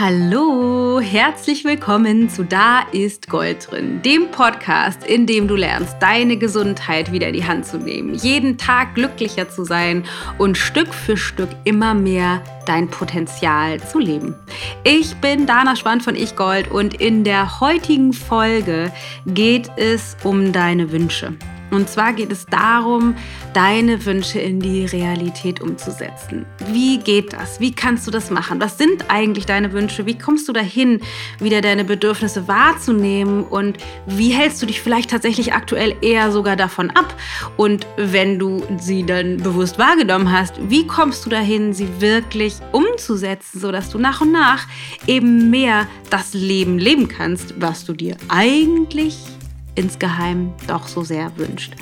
Hallo, herzlich willkommen zu Da ist Gold drin, dem Podcast, in dem du lernst, deine Gesundheit wieder in die Hand zu nehmen, jeden Tag glücklicher zu sein und Stück für Stück immer mehr dein Potenzial zu leben. Ich bin Dana Schwand von Ich Gold und in der heutigen Folge geht es um deine Wünsche. Und zwar geht es darum, deine Wünsche in die Realität umzusetzen. Wie geht das? Wie kannst du das machen? Was sind eigentlich deine Wünsche? Wie kommst du dahin, wieder deine Bedürfnisse wahrzunehmen? Und wie hältst du dich vielleicht tatsächlich aktuell eher sogar davon ab? Und wenn du sie dann bewusst wahrgenommen hast, wie kommst du dahin, sie wirklich umzusetzen, sodass du nach und nach eben mehr das Leben leben kannst, was du dir eigentlich insgeheim doch so sehr wünscht.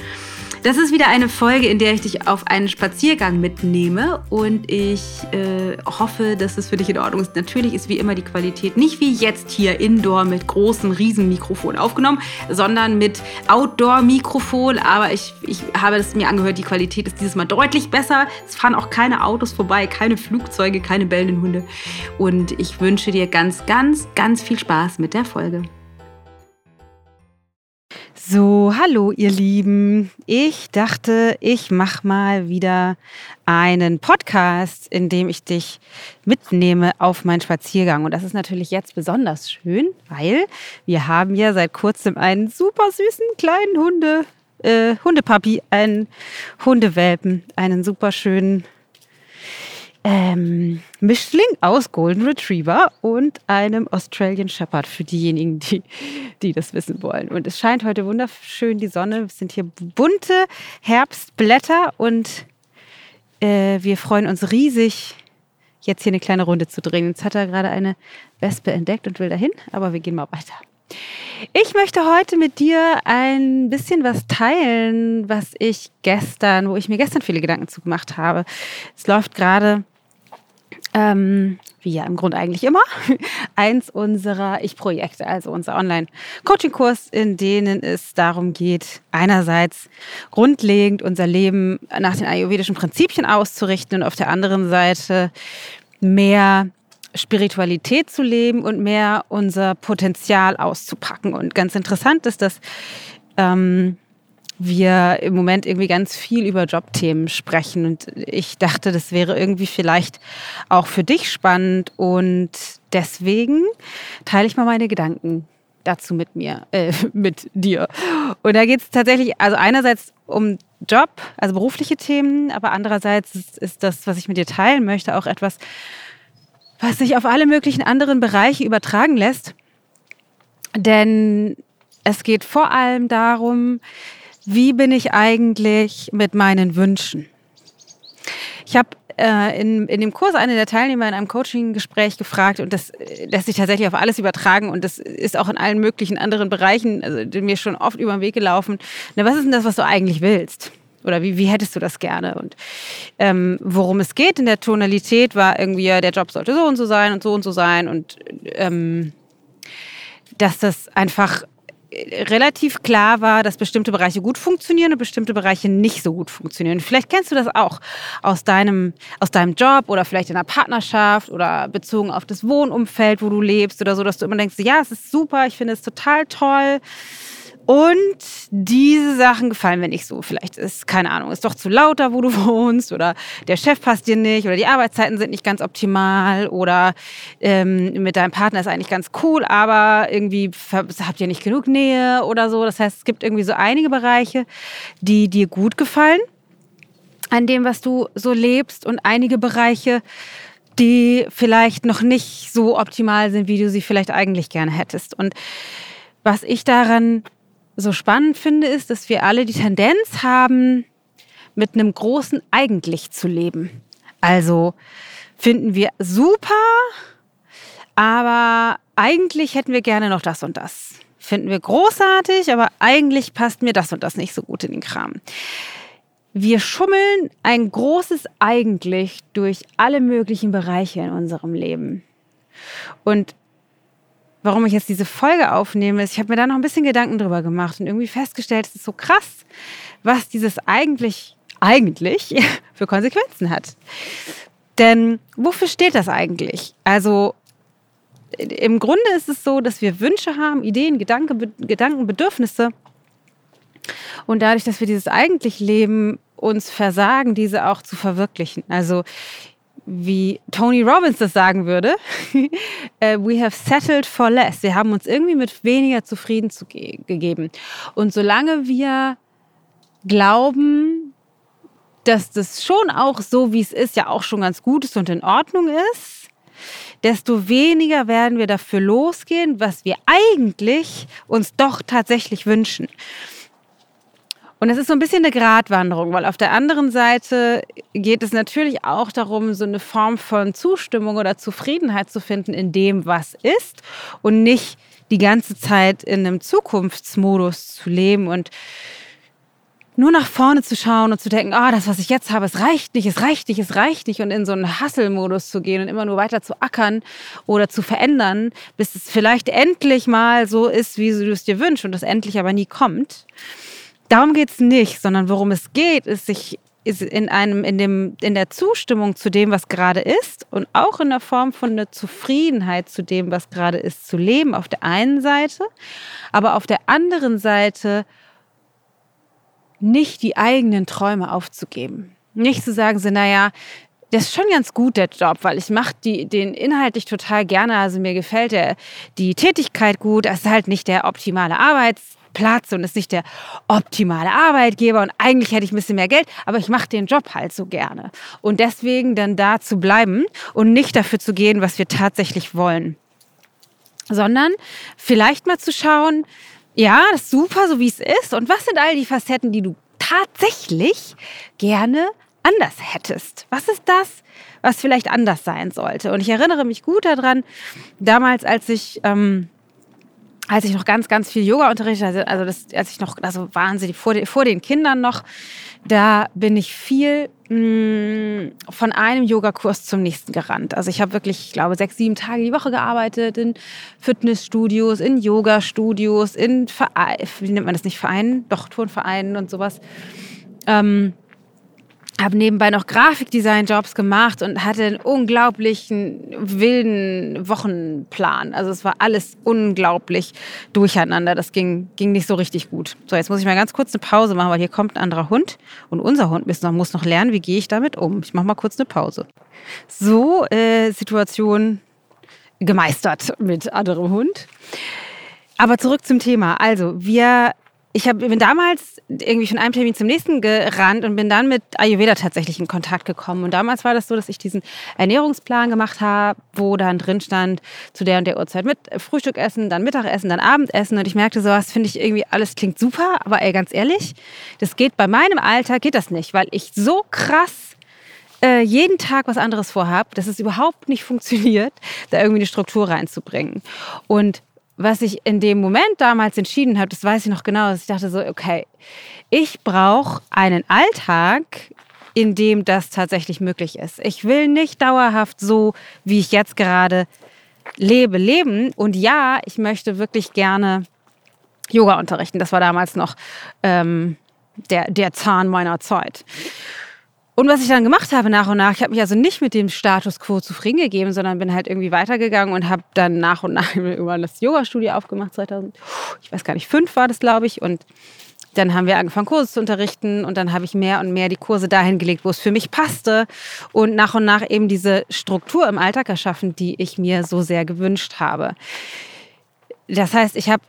Das ist wieder eine Folge, in der ich dich auf einen Spaziergang mitnehme und ich äh, hoffe, dass es für dich in Ordnung ist. Natürlich ist wie immer die Qualität nicht wie jetzt hier indoor mit großem Riesenmikrofon aufgenommen, sondern mit Outdoor-Mikrofon. Aber ich, ich habe es mir angehört, die Qualität ist dieses Mal deutlich besser. Es fahren auch keine Autos vorbei, keine Flugzeuge, keine bellenden Hunde. Und ich wünsche dir ganz, ganz, ganz viel Spaß mit der Folge. So, hallo ihr Lieben. Ich dachte, ich mache mal wieder einen Podcast, in dem ich dich mitnehme auf meinen Spaziergang. Und das ist natürlich jetzt besonders schön, weil wir haben ja seit kurzem einen super süßen kleinen Hunde, äh, Hundepapi, einen Hundewelpen, einen super schönen ähm, Mischling aus Golden Retriever und einem Australian Shepherd für diejenigen, die, die das wissen wollen. Und es scheint heute wunderschön die Sonne. Es sind hier bunte Herbstblätter und äh, wir freuen uns riesig, jetzt hier eine kleine Runde zu drehen. Jetzt hat er gerade eine Wespe entdeckt und will dahin, aber wir gehen mal weiter. Ich möchte heute mit dir ein bisschen was teilen, was ich gestern, wo ich mir gestern viele Gedanken zu gemacht habe. Es läuft gerade ähm, wie ja im Grunde eigentlich immer, eins unserer Ich-Projekte, also unser Online-Coaching-Kurs, in denen es darum geht, einerseits grundlegend unser Leben nach den ayurvedischen Prinzipien auszurichten und auf der anderen Seite mehr Spiritualität zu leben und mehr unser Potenzial auszupacken. Und ganz interessant ist, dass ähm, wir im Moment irgendwie ganz viel über Jobthemen sprechen. Und ich dachte, das wäre irgendwie vielleicht auch für dich spannend. Und deswegen teile ich mal meine Gedanken dazu mit mir, äh, mit dir. Und da geht es tatsächlich, also einerseits um Job, also berufliche Themen, aber andererseits ist, das, was ich mit dir teilen möchte, auch etwas, was sich auf alle möglichen anderen Bereiche übertragen lässt. Denn es geht vor allem darum, wie bin ich eigentlich mit meinen Wünschen? Ich habe äh, in, in dem Kurs eine der Teilnehmer in einem Coaching-Gespräch gefragt und das lässt sich tatsächlich auf alles übertragen und das ist auch in allen möglichen anderen Bereichen also, mir schon oft über den Weg gelaufen. Na, was ist denn das, was du eigentlich willst? Oder wie, wie hättest du das gerne? Und ähm, worum es geht in der Tonalität war irgendwie, der Job sollte so und so sein und so und so sein und ähm, dass das einfach relativ klar war, dass bestimmte Bereiche gut funktionieren und bestimmte Bereiche nicht so gut funktionieren. Vielleicht kennst du das auch aus deinem, aus deinem Job oder vielleicht in einer Partnerschaft oder bezogen auf das Wohnumfeld, wo du lebst oder so, dass du immer denkst, ja, es ist super, ich finde es total toll. Und diese Sachen gefallen mir nicht so. Vielleicht ist, keine Ahnung, ist doch zu laut da, wo du wohnst oder der Chef passt dir nicht oder die Arbeitszeiten sind nicht ganz optimal oder ähm, mit deinem Partner ist eigentlich ganz cool, aber irgendwie habt ihr nicht genug Nähe oder so. Das heißt, es gibt irgendwie so einige Bereiche, die dir gut gefallen an dem, was du so lebst und einige Bereiche, die vielleicht noch nicht so optimal sind, wie du sie vielleicht eigentlich gerne hättest. Und was ich daran so spannend finde, ist, dass wir alle die Tendenz haben, mit einem großen Eigentlich zu leben. Also finden wir super, aber eigentlich hätten wir gerne noch das und das. Finden wir großartig, aber eigentlich passt mir das und das nicht so gut in den Kram. Wir schummeln ein großes Eigentlich durch alle möglichen Bereiche in unserem Leben. Und warum ich jetzt diese Folge aufnehme, ist, ich habe mir da noch ein bisschen Gedanken drüber gemacht und irgendwie festgestellt, es ist so krass, was dieses eigentlich, eigentlich für Konsequenzen hat. Denn wofür steht das eigentlich? Also, im Grunde ist es so, dass wir Wünsche haben, Ideen, Gedanken, Gedanken, Bedürfnisse. Und dadurch, dass wir dieses eigentlich Leben, uns versagen, diese auch zu verwirklichen. Also wie Tony Robbins das sagen würde, äh, we have settled for less. Wir haben uns irgendwie mit weniger zufrieden zu ge gegeben. Und solange wir glauben, dass das schon auch so, wie es ist, ja auch schon ganz gut ist und in Ordnung ist, desto weniger werden wir dafür losgehen, was wir eigentlich uns doch tatsächlich wünschen. Und es ist so ein bisschen eine Gratwanderung, weil auf der anderen Seite geht es natürlich auch darum, so eine Form von Zustimmung oder Zufriedenheit zu finden in dem, was ist und nicht die ganze Zeit in einem Zukunftsmodus zu leben und nur nach vorne zu schauen und zu denken, ah, oh, das, was ich jetzt habe, es reicht nicht, es reicht nicht, es reicht nicht und in so einen Hustle-Modus zu gehen und immer nur weiter zu ackern oder zu verändern, bis es vielleicht endlich mal so ist, wie du es dir wünschst und das endlich aber nie kommt. Darum geht es nicht, sondern worum es geht, ist sich ist in einem in dem in der Zustimmung zu dem, was gerade ist und auch in der Form von einer Zufriedenheit zu dem, was gerade ist, zu leben auf der einen Seite, aber auf der anderen Seite nicht die eigenen Träume aufzugeben. Nicht zu sagen, so, naja, das ist schon ganz gut, der Job, weil ich mache den inhaltlich total gerne. Also mir gefällt der, die Tätigkeit gut. Das ist halt nicht der optimale Arbeitsplatz und ist nicht der optimale Arbeitgeber. Und eigentlich hätte ich ein bisschen mehr Geld, aber ich mache den Job halt so gerne. Und deswegen dann da zu bleiben und nicht dafür zu gehen, was wir tatsächlich wollen. Sondern vielleicht mal zu schauen, ja, das ist super, so wie es ist. Und was sind all die Facetten, die du tatsächlich gerne anders hättest? Was ist das, was vielleicht anders sein sollte? Und ich erinnere mich gut daran, damals, als ich ähm, als ich noch ganz, ganz viel Yoga unterrichtet also das, als ich noch, also wahnsinnig vor, vor den Kindern noch, da bin ich viel mh, mm, von einem Yogakurs zum nächsten gerannt. Also ich habe wirklich, ich glaube, sechs, sieben Tage die Woche gearbeitet in Fitnessstudios, in Yoga-Studios, in Vereinen, wie nennt man das nicht, Vereinen? Doch, Turnvereinen und sowas. Ähm, habe nebenbei noch Grafikdesign-Jobs gemacht und hatte einen unglaublichen wilden Wochenplan. Also es war alles unglaublich durcheinander. Das ging, ging nicht so richtig gut. So, jetzt muss ich mal ganz kurz eine Pause machen, weil hier kommt ein anderer Hund und unser Hund muss noch, muss noch lernen, wie gehe ich damit um. Ich mache mal kurz eine Pause. So, äh, Situation gemeistert mit anderem Hund. Aber zurück zum Thema. Also, wir ich hab, bin damals irgendwie von einem Termin zum nächsten gerannt und bin dann mit Ayurveda tatsächlich in Kontakt gekommen. Und damals war das so, dass ich diesen Ernährungsplan gemacht habe, wo dann drin stand, zu der und der Uhrzeit mit Frühstück essen, dann Mittagessen, dann Abendessen. Und ich merkte so, was finde ich irgendwie, alles klingt super, aber ey, ganz ehrlich, das geht bei meinem Alter, geht das nicht, weil ich so krass äh, jeden Tag was anderes vorhabe, dass es überhaupt nicht funktioniert, da irgendwie eine Struktur reinzubringen. Und was ich in dem Moment damals entschieden habe, das weiß ich noch genau, dass ich dachte so, okay, ich brauche einen Alltag, in dem das tatsächlich möglich ist. Ich will nicht dauerhaft so, wie ich jetzt gerade lebe, leben. Und ja, ich möchte wirklich gerne Yoga unterrichten. Das war damals noch ähm, der, der Zahn meiner Zeit. Und was ich dann gemacht habe nach und nach, ich habe mich also nicht mit dem Status quo zufrieden gegeben, sondern bin halt irgendwie weitergegangen und habe dann nach und nach irgendwann das Yoga-Studio aufgemacht, 2000, ich weiß gar nicht, fünf war das, glaube ich. Und dann haben wir angefangen, Kurse zu unterrichten und dann habe ich mehr und mehr die Kurse dahin gelegt, wo es für mich passte und nach und nach eben diese Struktur im Alltag erschaffen, die ich mir so sehr gewünscht habe. Das heißt, ich habe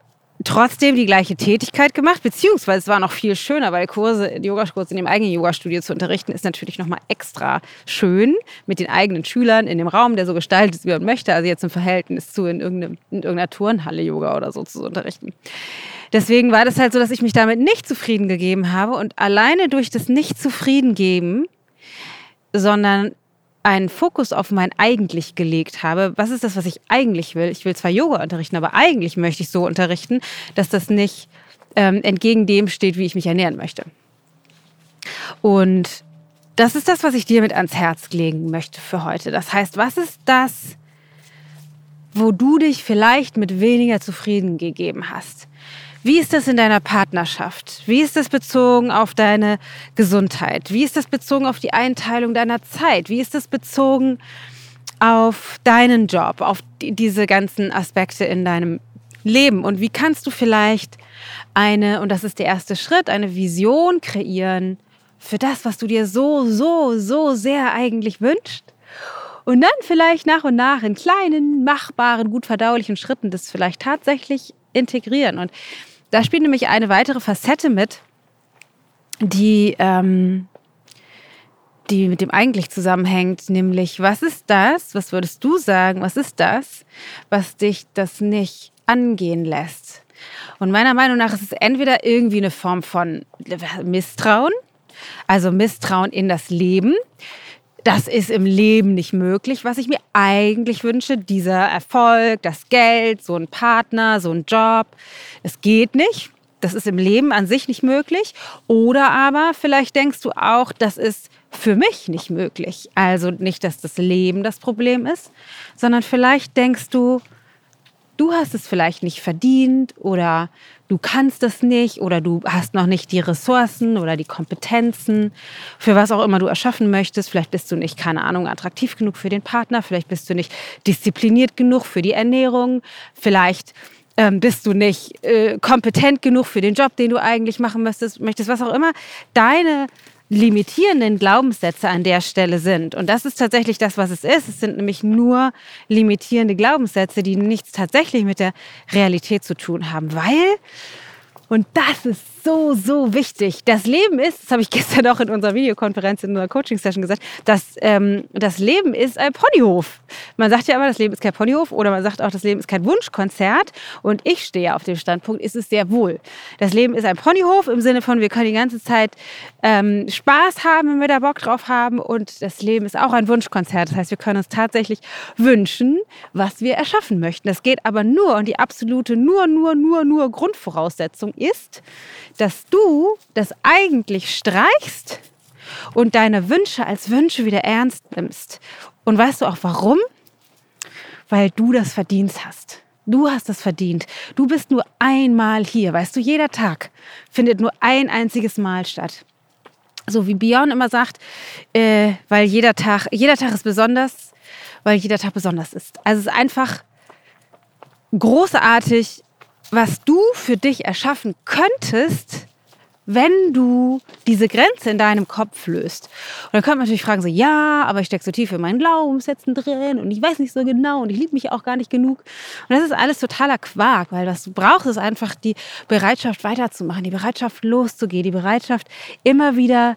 trotzdem die gleiche Tätigkeit gemacht, beziehungsweise es war noch viel schöner, weil Kurse, Yogakurse in dem eigenen Yogastudio zu unterrichten, ist natürlich nochmal extra schön mit den eigenen Schülern in dem Raum, der so gestaltet ist, wie man möchte. Also jetzt im Verhältnis zu in, in irgendeiner Turnhalle Yoga oder so zu unterrichten. Deswegen war das halt so, dass ich mich damit nicht zufrieden gegeben habe und alleine durch das nicht zufrieden geben, sondern einen Fokus auf mein eigentlich gelegt habe, was ist das, was ich eigentlich will? Ich will zwar Yoga unterrichten, aber eigentlich möchte ich so unterrichten, dass das nicht ähm, entgegen dem steht, wie ich mich ernähren möchte. Und das ist das, was ich dir mit ans Herz legen möchte für heute. Das heißt, was ist das, wo du dich vielleicht mit weniger zufrieden gegeben hast? Wie ist das in deiner Partnerschaft? Wie ist das bezogen auf deine Gesundheit? Wie ist das bezogen auf die Einteilung deiner Zeit? Wie ist das bezogen auf deinen Job, auf die, diese ganzen Aspekte in deinem Leben und wie kannst du vielleicht eine, und das ist der erste Schritt, eine Vision kreieren für das, was du dir so, so, so sehr eigentlich wünschst. Und dann vielleicht nach und nach in kleinen, machbaren, gut verdaulichen Schritten das vielleicht tatsächlich integrieren. Und da spielt nämlich eine weitere Facette mit, die, ähm, die mit dem eigentlich zusammenhängt, nämlich was ist das, was würdest du sagen, was ist das, was dich das nicht angehen lässt? Und meiner Meinung nach ist es entweder irgendwie eine Form von Misstrauen, also Misstrauen in das Leben. Das ist im Leben nicht möglich, was ich mir eigentlich wünsche. Dieser Erfolg, das Geld, so ein Partner, so ein Job. Es geht nicht. Das ist im Leben an sich nicht möglich. Oder aber vielleicht denkst du auch, das ist für mich nicht möglich. Also nicht, dass das Leben das Problem ist, sondern vielleicht denkst du, du hast es vielleicht nicht verdient oder du kannst es nicht oder du hast noch nicht die Ressourcen oder die Kompetenzen für was auch immer du erschaffen möchtest. Vielleicht bist du nicht, keine Ahnung, attraktiv genug für den Partner, vielleicht bist du nicht diszipliniert genug für die Ernährung, vielleicht ähm, bist du nicht äh, kompetent genug für den Job, den du eigentlich machen möchtest, möchtest, was auch immer. Deine limitierenden Glaubenssätze an der Stelle sind. Und das ist tatsächlich das, was es ist. Es sind nämlich nur limitierende Glaubenssätze, die nichts tatsächlich mit der Realität zu tun haben, weil und das ist so, so wichtig. Das Leben ist, das habe ich gestern auch in unserer Videokonferenz, in unserer Coaching-Session gesagt, dass ähm, das Leben ist ein Ponyhof. Man sagt ja immer, das Leben ist kein Ponyhof oder man sagt auch, das Leben ist kein Wunschkonzert. Und ich stehe auf dem Standpunkt, ist es sehr wohl. Das Leben ist ein Ponyhof im Sinne von, wir können die ganze Zeit ähm, Spaß haben, wenn wir da Bock drauf haben. Und das Leben ist auch ein Wunschkonzert. Das heißt, wir können uns tatsächlich wünschen, was wir erschaffen möchten. Das geht aber nur und die absolute, nur, nur, nur, nur Grundvoraussetzung ist, dass du das eigentlich streichst und deine Wünsche als Wünsche wieder ernst nimmst. Und weißt du auch warum? Weil du das verdient hast. Du hast das verdient. Du bist nur einmal hier. Weißt du, jeder Tag findet nur ein einziges Mal statt. So wie Björn immer sagt, äh, weil jeder Tag, jeder Tag ist besonders, weil jeder Tag besonders ist. Also es ist einfach großartig, was du für dich erschaffen könntest, wenn du diese Grenze in deinem Kopf löst. Und dann könnte man natürlich fragen, so, ja, aber ich stecke so tief in meinen Glaubenssätzen drin und ich weiß nicht so genau und ich liebe mich auch gar nicht genug. Und das ist alles totaler Quark, weil was du brauchst, ist einfach die Bereitschaft weiterzumachen, die Bereitschaft loszugehen, die Bereitschaft immer wieder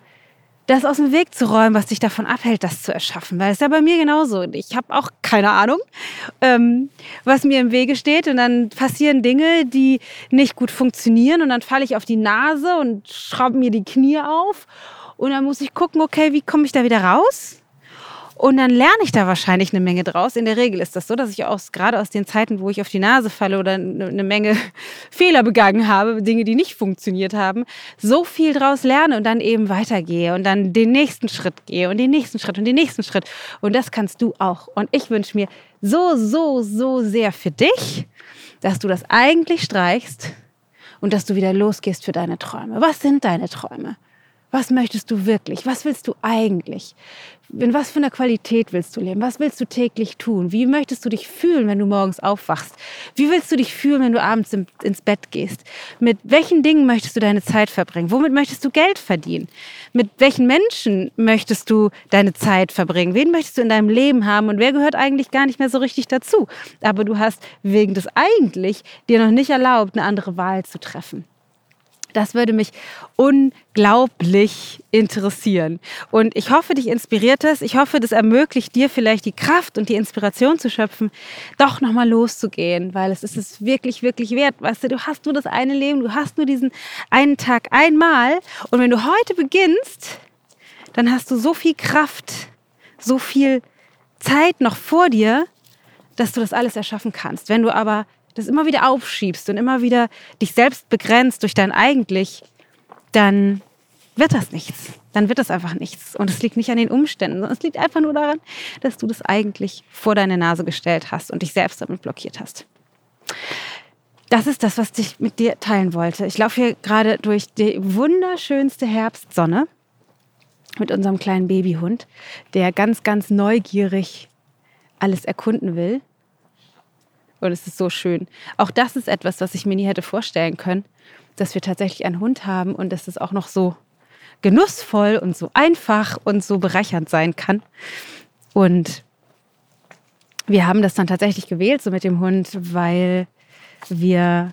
das aus dem Weg zu räumen, was dich davon abhält, das zu erschaffen. Weil es ist ja bei mir genauso. Ich habe auch keine Ahnung, ähm, was mir im Wege steht. Und dann passieren Dinge, die nicht gut funktionieren. Und dann falle ich auf die Nase und schraube mir die Knie auf. Und dann muss ich gucken, okay, wie komme ich da wieder raus? Und dann lerne ich da wahrscheinlich eine Menge draus. In der Regel ist das so, dass ich auch gerade aus den Zeiten, wo ich auf die Nase falle oder eine Menge Fehler begangen habe, Dinge, die nicht funktioniert haben, so viel draus lerne und dann eben weitergehe und dann den nächsten Schritt gehe und den nächsten Schritt und den nächsten Schritt. Und das kannst du auch. Und ich wünsche mir so, so, so sehr für dich, dass du das eigentlich streichst und dass du wieder losgehst für deine Träume. Was sind deine Träume? Was möchtest du wirklich? Was willst du eigentlich? In was für einer Qualität willst du leben? Was willst du täglich tun? Wie möchtest du dich fühlen, wenn du morgens aufwachst? Wie willst du dich fühlen, wenn du abends ins Bett gehst? Mit welchen Dingen möchtest du deine Zeit verbringen? Womit möchtest du Geld verdienen? Mit welchen Menschen möchtest du deine Zeit verbringen? Wen möchtest du in deinem Leben haben? Und wer gehört eigentlich gar nicht mehr so richtig dazu? Aber du hast wegen des eigentlich dir noch nicht erlaubt, eine andere Wahl zu treffen. Das würde mich unglaublich interessieren. Und ich hoffe, dich inspiriert es. Ich hoffe, das ermöglicht dir vielleicht die Kraft und die Inspiration zu schöpfen, doch nochmal loszugehen, weil es ist es wirklich, wirklich wert. Weißt du, du hast nur das eine Leben, du hast nur diesen einen Tag einmal. Und wenn du heute beginnst, dann hast du so viel Kraft, so viel Zeit noch vor dir, dass du das alles erschaffen kannst. Wenn du aber das immer wieder aufschiebst und immer wieder dich selbst begrenzt durch dein eigentlich, dann wird das nichts. Dann wird das einfach nichts. Und es liegt nicht an den Umständen, sondern es liegt einfach nur daran, dass du das eigentlich vor deine Nase gestellt hast und dich selbst damit blockiert hast. Das ist das, was ich mit dir teilen wollte. Ich laufe hier gerade durch die wunderschönste Herbstsonne mit unserem kleinen Babyhund, der ganz, ganz neugierig alles erkunden will. Und es ist so schön. Auch das ist etwas, was ich mir nie hätte vorstellen können, dass wir tatsächlich einen Hund haben und dass es auch noch so genussvoll und so einfach und so bereichernd sein kann. Und wir haben das dann tatsächlich gewählt, so mit dem Hund, weil wir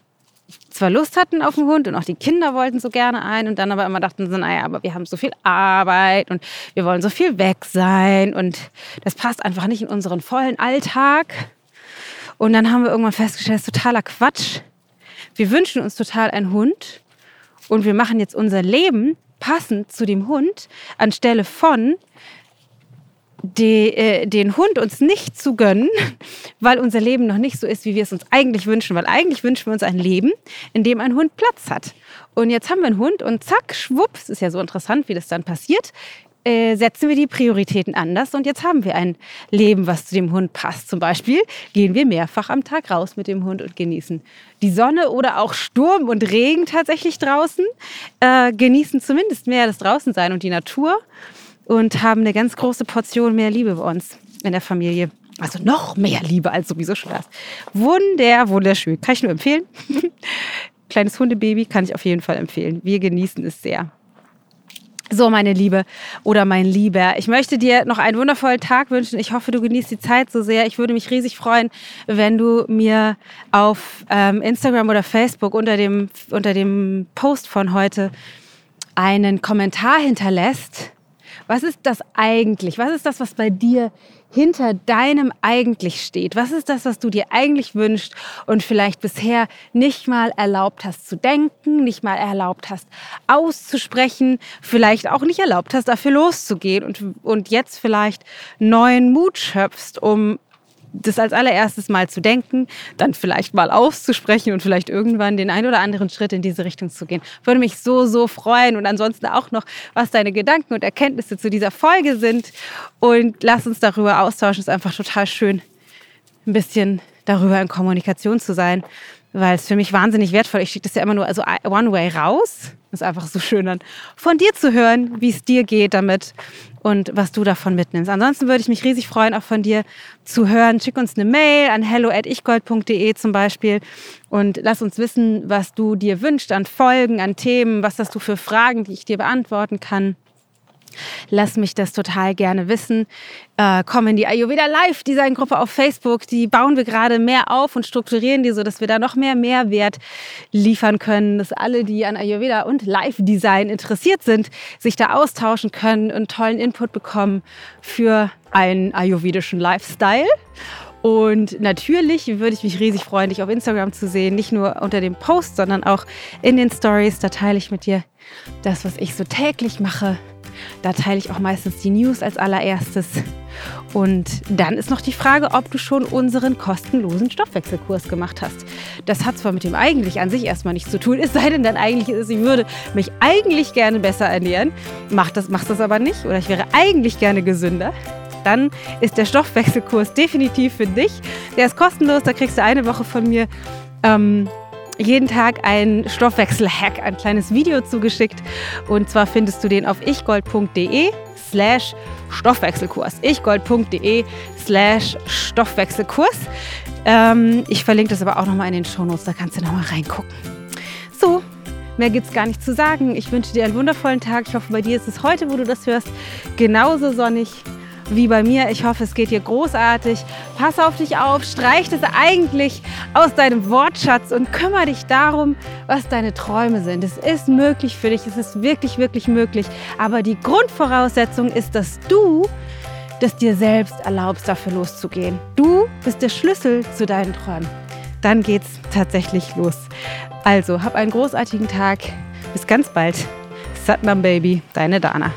zwar Lust hatten auf den Hund und auch die Kinder wollten so gerne ein und dann aber immer dachten so, naja, aber wir haben so viel Arbeit und wir wollen so viel weg sein und das passt einfach nicht in unseren vollen Alltag. Und dann haben wir irgendwann festgestellt, das ist totaler Quatsch. Wir wünschen uns total einen Hund und wir machen jetzt unser Leben passend zu dem Hund anstelle von die, äh, den Hund uns nicht zu gönnen, weil unser Leben noch nicht so ist, wie wir es uns eigentlich wünschen. Weil eigentlich wünschen wir uns ein Leben, in dem ein Hund Platz hat. Und jetzt haben wir einen Hund und zack, schwupps, ist ja so interessant, wie das dann passiert, äh, setzen wir die Prioritäten anders und jetzt haben wir ein Leben, was zu dem Hund passt. Zum Beispiel gehen wir mehrfach am Tag raus mit dem Hund und genießen die Sonne oder auch Sturm und Regen tatsächlich draußen, äh, genießen zumindest mehr das Draußensein und die Natur und haben eine ganz große Portion mehr Liebe bei uns in der Familie. Also noch mehr Liebe als sowieso schon das. Wunder, wunderschön. Kann ich nur empfehlen. Kleines Hundebaby kann ich auf jeden Fall empfehlen. Wir genießen es sehr. So, meine Liebe oder mein Lieber, ich möchte dir noch einen wundervollen Tag wünschen. Ich hoffe, du genießt die Zeit so sehr. Ich würde mich riesig freuen, wenn du mir auf ähm, Instagram oder Facebook unter dem, unter dem Post von heute einen Kommentar hinterlässt was ist das eigentlich? Was ist das, was bei dir hinter deinem eigentlich steht? Was ist das, was du dir eigentlich wünschst und vielleicht bisher nicht mal erlaubt hast zu denken, nicht mal erlaubt hast auszusprechen, vielleicht auch nicht erlaubt hast, dafür loszugehen und, und jetzt vielleicht neuen Mut schöpfst, um das als allererstes mal zu denken, dann vielleicht mal auszusprechen und vielleicht irgendwann den ein oder anderen Schritt in diese Richtung zu gehen. Würde mich so, so freuen und ansonsten auch noch, was deine Gedanken und Erkenntnisse zu dieser Folge sind. Und lass uns darüber austauschen. Es ist einfach total schön, ein bisschen darüber in Kommunikation zu sein, weil es für mich wahnsinnig wertvoll ist. Ich schicke das ja immer nur also one way raus. Das ist einfach so schön dann von dir zu hören, wie es dir geht damit und was du davon mitnimmst. Ansonsten würde ich mich riesig freuen, auch von dir zu hören. Schick uns eine Mail an hello@ichgold.de zum Beispiel und lass uns wissen, was du dir wünschst an Folgen, an Themen, was hast du für Fragen, die ich dir beantworten kann. Lass mich das total gerne wissen. Äh, komm in die Ayurveda Live Design Gruppe auf Facebook. Die bauen wir gerade mehr auf und strukturieren die so, dass wir da noch mehr Mehrwert liefern können, dass alle, die an Ayurveda und Live Design interessiert sind, sich da austauschen können und tollen Input bekommen für einen ayurvedischen Lifestyle. Und natürlich würde ich mich riesig freuen, dich auf Instagram zu sehen. Nicht nur unter dem Post, sondern auch in den Stories. Da teile ich mit dir das, was ich so täglich mache da teile ich auch meistens die News als allererstes. Und dann ist noch die Frage, ob du schon unseren kostenlosen Stoffwechselkurs gemacht hast. Das hat zwar mit dem eigentlich an sich erstmal nichts zu tun, es sei denn dann eigentlich ist, ich würde mich eigentlich gerne besser ernähren, mach das, machst das aber nicht oder ich wäre eigentlich gerne gesünder. Dann ist der Stoffwechselkurs definitiv für dich. Der ist kostenlos, da kriegst du eine Woche von mir ähm, jeden Tag ein Stoffwechsel-Hack, ein kleines Video zugeschickt. Und zwar findest du den auf ichgold.de slash Stoffwechselkurs. ichgold.de slash Stoffwechselkurs. Ähm, ich verlinke das aber auch nochmal in den Shownotes, da kannst du nochmal reingucken. So, mehr gibt es gar nicht zu sagen. Ich wünsche dir einen wundervollen Tag. Ich hoffe, bei dir ist es heute, wo du das hörst, genauso sonnig wie bei mir. Ich hoffe, es geht dir großartig. Pass auf dich auf, streich das eigentlich aus deinem Wortschatz und kümmere dich darum, was deine Träume sind. Es ist möglich für dich, es ist wirklich, wirklich möglich. Aber die Grundvoraussetzung ist, dass du das dir selbst erlaubst, dafür loszugehen. Du bist der Schlüssel zu deinen Träumen. Dann geht's tatsächlich los. Also, hab einen großartigen Tag. Bis ganz bald. Satnam Baby, deine Dana.